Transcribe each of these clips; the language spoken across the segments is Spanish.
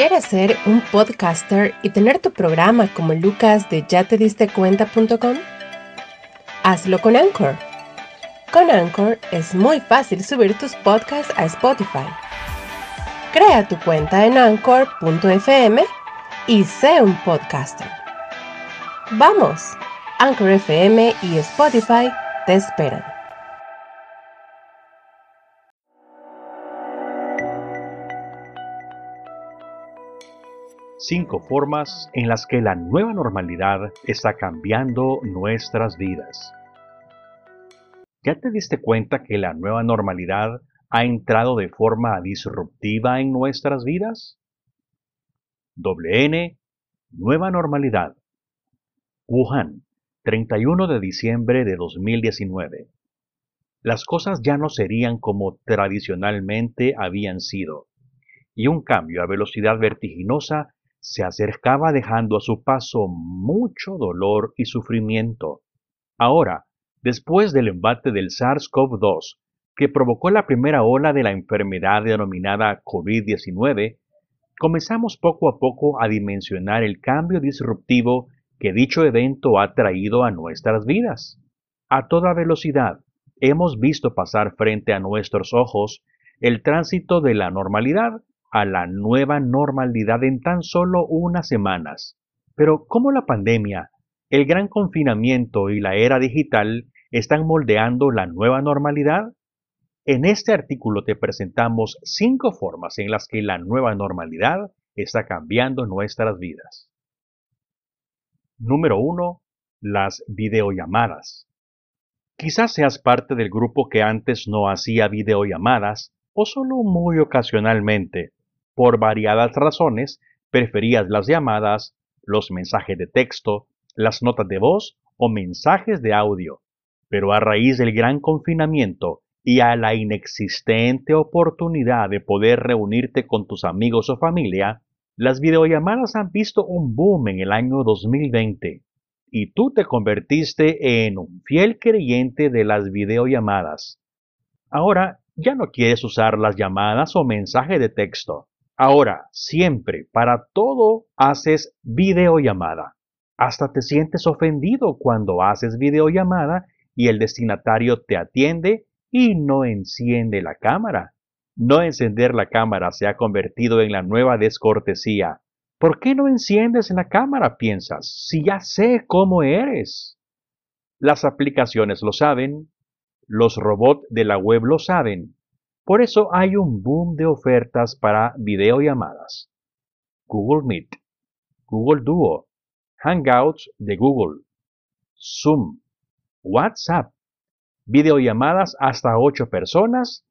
¿Quieres ser un podcaster y tener tu programa como Lucas de ya? Hazlo con Anchor. Con Anchor es muy fácil subir tus podcasts a Spotify. Crea tu cuenta en anchor.fm y sé un podcaster. Vamos, Anchor FM y Spotify te esperan. Cinco formas en las que la nueva normalidad está cambiando nuestras vidas. ¿Ya te diste cuenta que la nueva normalidad ha entrado de forma disruptiva en nuestras vidas? WN Nueva Normalidad Wuhan, 31 de diciembre de 2019. Las cosas ya no serían como tradicionalmente habían sido, y un cambio a velocidad vertiginosa se acercaba dejando a su paso mucho dolor y sufrimiento. Ahora, después del embate del SARS-CoV-2, que provocó la primera ola de la enfermedad denominada COVID-19, comenzamos poco a poco a dimensionar el cambio disruptivo que dicho evento ha traído a nuestras vidas. A toda velocidad, hemos visto pasar frente a nuestros ojos el tránsito de la normalidad a la nueva normalidad en tan solo unas semanas. Pero ¿cómo la pandemia, el gran confinamiento y la era digital están moldeando la nueva normalidad? En este artículo te presentamos cinco formas en las que la nueva normalidad está cambiando nuestras vidas. Número 1. Las videollamadas. Quizás seas parte del grupo que antes no hacía videollamadas o solo muy ocasionalmente, por variadas razones, preferías las llamadas, los mensajes de texto, las notas de voz o mensajes de audio. Pero a raíz del gran confinamiento y a la inexistente oportunidad de poder reunirte con tus amigos o familia, las videollamadas han visto un boom en el año 2020 y tú te convertiste en un fiel creyente de las videollamadas. Ahora ya no quieres usar las llamadas o mensajes de texto. Ahora, siempre, para todo, haces videollamada. Hasta te sientes ofendido cuando haces videollamada y el destinatario te atiende y no enciende la cámara. No encender la cámara se ha convertido en la nueva descortesía. ¿Por qué no enciendes la cámara? piensas, si ya sé cómo eres. Las aplicaciones lo saben, los robots de la web lo saben, por eso hay un boom de ofertas para videollamadas. Google Meet, Google Duo, Hangouts de Google, Zoom, WhatsApp, videollamadas hasta 8 personas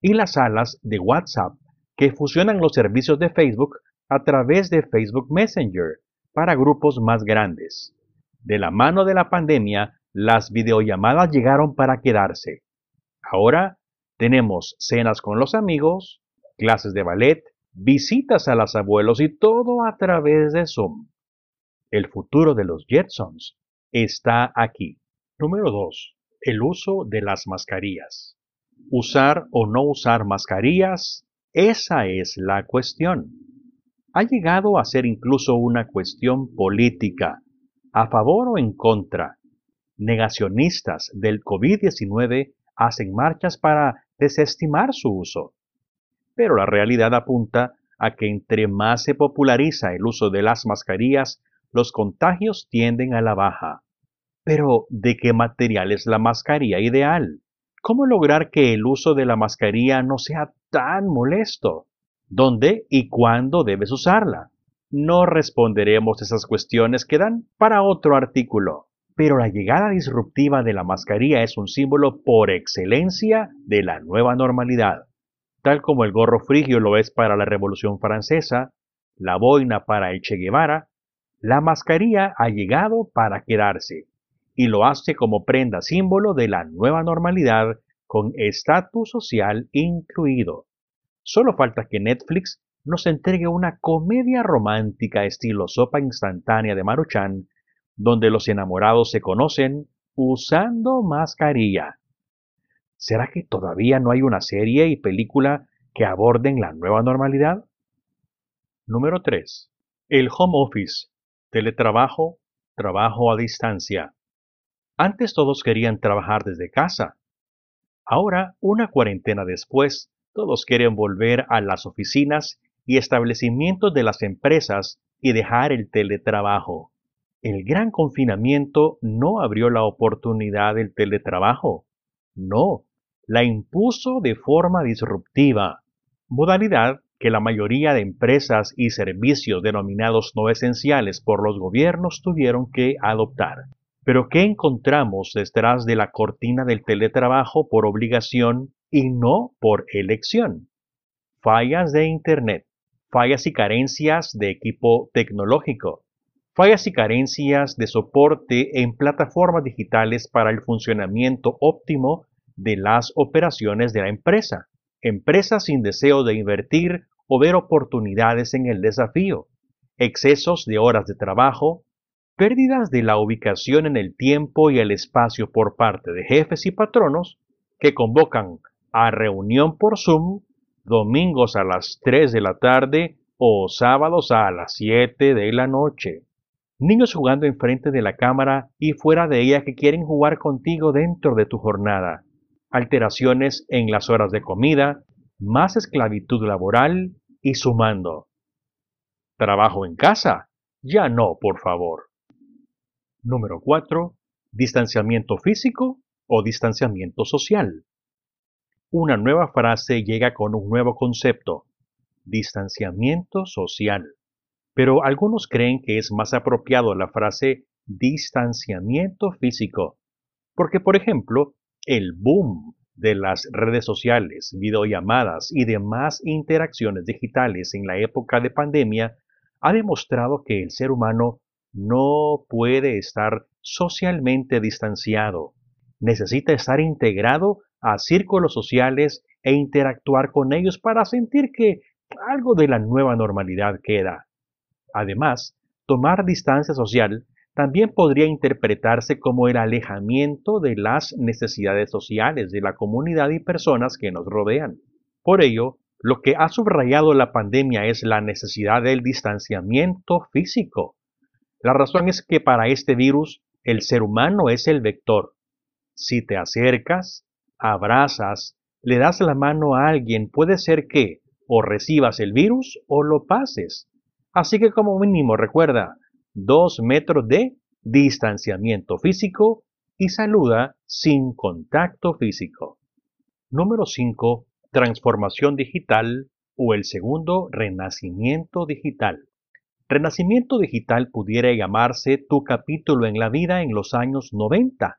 y las salas de WhatsApp que fusionan los servicios de Facebook a través de Facebook Messenger para grupos más grandes. De la mano de la pandemia, las videollamadas llegaron para quedarse. Ahora tenemos cenas con los amigos, clases de ballet, visitas a los abuelos y todo a través de Zoom. El futuro de los Jetsons está aquí. Número 2. El uso de las mascarillas. Usar o no usar mascarillas, esa es la cuestión. Ha llegado a ser incluso una cuestión política, a favor o en contra. Negacionistas del COVID-19 hacen marchas para desestimar su uso. Pero la realidad apunta a que entre más se populariza el uso de las mascarillas, los contagios tienden a la baja. Pero, ¿de qué material es la mascarilla ideal? ¿Cómo lograr que el uso de la mascarilla no sea tan molesto? ¿Dónde y cuándo debes usarla? No responderemos esas cuestiones que dan para otro artículo pero la llegada disruptiva de la mascarilla es un símbolo por excelencia de la nueva normalidad, tal como el gorro frigio lo es para la Revolución Francesa, la boina para el Che Guevara, la mascarilla ha llegado para quedarse y lo hace como prenda símbolo de la nueva normalidad con estatus social incluido. Solo falta que Netflix nos entregue una comedia romántica estilo sopa instantánea de Maruchan donde los enamorados se conocen usando mascarilla. ¿Será que todavía no hay una serie y película que aborden la nueva normalidad? Número 3. El home office, teletrabajo, trabajo a distancia. Antes todos querían trabajar desde casa. Ahora, una cuarentena después, todos quieren volver a las oficinas y establecimientos de las empresas y dejar el teletrabajo. El gran confinamiento no abrió la oportunidad del teletrabajo. No, la impuso de forma disruptiva, modalidad que la mayoría de empresas y servicios denominados no esenciales por los gobiernos tuvieron que adoptar. Pero ¿qué encontramos detrás de la cortina del teletrabajo por obligación y no por elección? Fallas de Internet, fallas y carencias de equipo tecnológico, fallas y carencias de soporte en plataformas digitales para el funcionamiento óptimo de las operaciones de la empresa, empresas sin deseo de invertir o ver oportunidades en el desafío, excesos de horas de trabajo, pérdidas de la ubicación en el tiempo y el espacio por parte de jefes y patronos que convocan a reunión por Zoom domingos a las 3 de la tarde o sábados a las 7 de la noche. Niños jugando enfrente de la cámara y fuera de ella que quieren jugar contigo dentro de tu jornada. Alteraciones en las horas de comida, más esclavitud laboral y sumando. Trabajo en casa. Ya no, por favor. Número 4. Distanciamiento físico o distanciamiento social. Una nueva frase llega con un nuevo concepto, distanciamiento social. Pero algunos creen que es más apropiado la frase distanciamiento físico, porque por ejemplo, el boom de las redes sociales, videollamadas y demás interacciones digitales en la época de pandemia ha demostrado que el ser humano no puede estar socialmente distanciado. Necesita estar integrado a círculos sociales e interactuar con ellos para sentir que algo de la nueva normalidad queda. Además, tomar distancia social también podría interpretarse como el alejamiento de las necesidades sociales de la comunidad y personas que nos rodean. Por ello, lo que ha subrayado la pandemia es la necesidad del distanciamiento físico. La razón es que para este virus el ser humano es el vector. Si te acercas, abrazas, le das la mano a alguien, puede ser que o recibas el virus o lo pases. Así que como mínimo recuerda, 2 metros de distanciamiento físico y saluda sin contacto físico. Número 5. Transformación digital o el segundo renacimiento digital. Renacimiento digital pudiera llamarse tu capítulo en la vida en los años 90.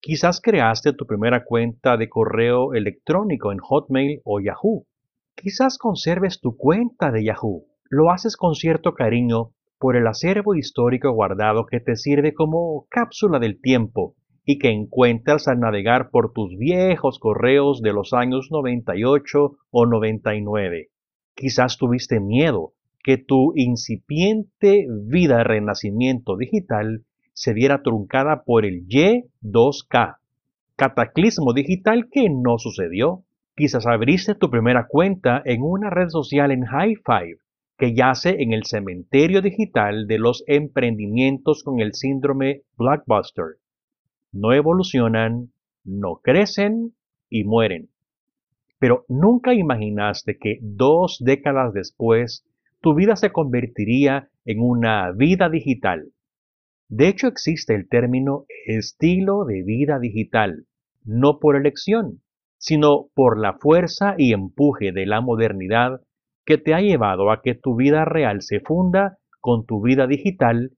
Quizás creaste tu primera cuenta de correo electrónico en Hotmail o Yahoo. Quizás conserves tu cuenta de Yahoo. Lo haces con cierto cariño por el acervo histórico guardado que te sirve como cápsula del tiempo y que encuentras al navegar por tus viejos correos de los años 98 o 99. Quizás tuviste miedo que tu incipiente vida renacimiento digital se viera truncada por el Y2K, cataclismo digital que no sucedió. Quizás abriste tu primera cuenta en una red social en High Five que yace en el cementerio digital de los emprendimientos con el síndrome blockbuster. No evolucionan, no crecen y mueren. Pero nunca imaginaste que dos décadas después tu vida se convertiría en una vida digital. De hecho existe el término estilo de vida digital, no por elección, sino por la fuerza y empuje de la modernidad que te ha llevado a que tu vida real se funda con tu vida digital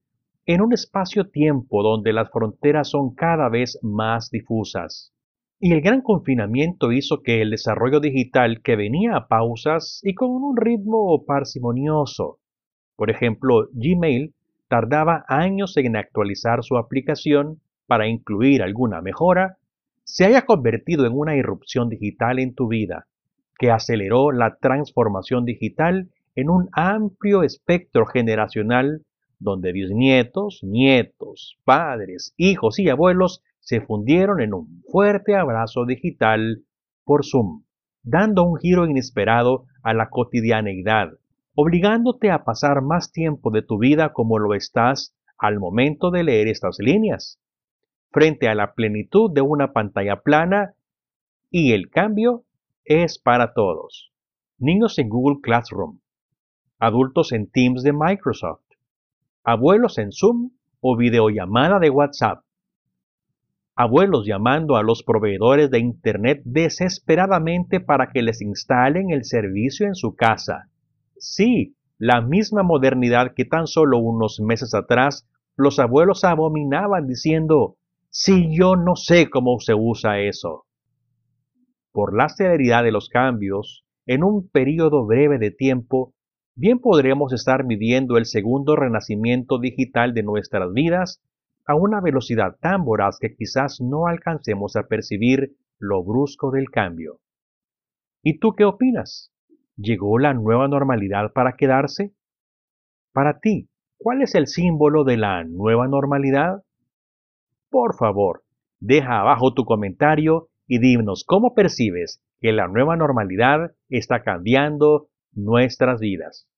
en un espacio-tiempo donde las fronteras son cada vez más difusas. Y el gran confinamiento hizo que el desarrollo digital que venía a pausas y con un ritmo parsimonioso. Por ejemplo, Gmail tardaba años en actualizar su aplicación para incluir alguna mejora, se haya convertido en una irrupción digital en tu vida que aceleró la transformación digital en un amplio espectro generacional donde bisnietos, nietos, padres, hijos y abuelos se fundieron en un fuerte abrazo digital por Zoom, dando un giro inesperado a la cotidianeidad, obligándote a pasar más tiempo de tu vida como lo estás al momento de leer estas líneas, frente a la plenitud de una pantalla plana y el cambio es para todos. Niños en Google Classroom, adultos en Teams de Microsoft, abuelos en Zoom o videollamada de WhatsApp, abuelos llamando a los proveedores de Internet desesperadamente para que les instalen el servicio en su casa. Sí, la misma modernidad que tan solo unos meses atrás los abuelos abominaban diciendo, si yo no sé cómo se usa eso. Por la celeridad de los cambios, en un periodo breve de tiempo, bien podremos estar viviendo el segundo renacimiento digital de nuestras vidas a una velocidad tan voraz que quizás no alcancemos a percibir lo brusco del cambio. ¿Y tú qué opinas? ¿Llegó la nueva normalidad para quedarse? Para ti, ¿cuál es el símbolo de la nueva normalidad? Por favor, deja abajo tu comentario y dinos cómo percibes que la nueva normalidad está cambiando nuestras vidas.